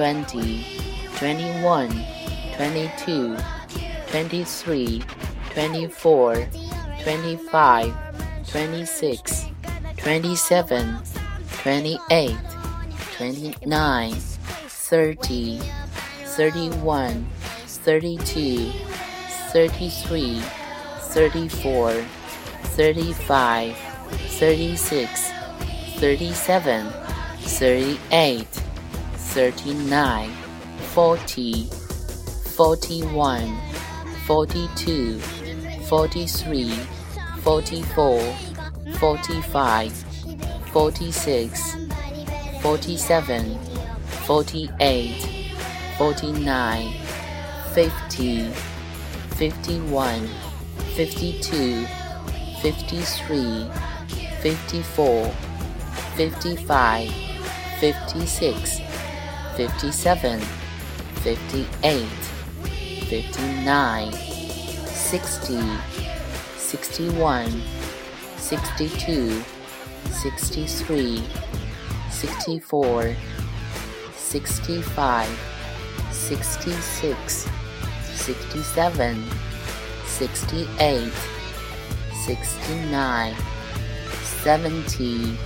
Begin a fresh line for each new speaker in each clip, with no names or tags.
20, 21, 22, 23, 24, 25, 26, 27, 28, 29, 30, 31, 32, 33, 34, 35, 36, 37, 38, 39, 40, 41, 42, 43, 44, 45, 46, 47, 48, 49, 50, 51, 52, 53, 54, 55, 56. 57, 58, 59, 60, 61, 62, 63, 64, 65, 66, 67, 68, 69, 70,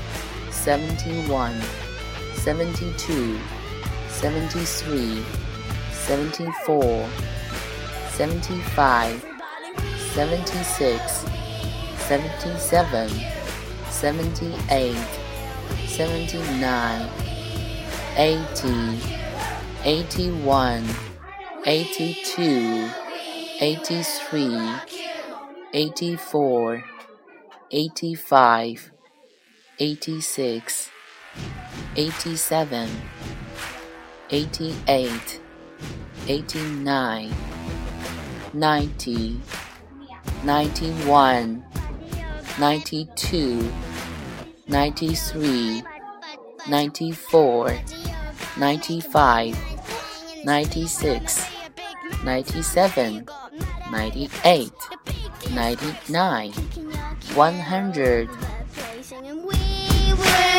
71, 72, 73, 74, 75, 76, 77, 78, 79, 80, 81, 82, 83, 84, 85, 86, 87, 88, 89, 90, 91, 92, 93, 94, 95, 96, 97, 98, 99, 100.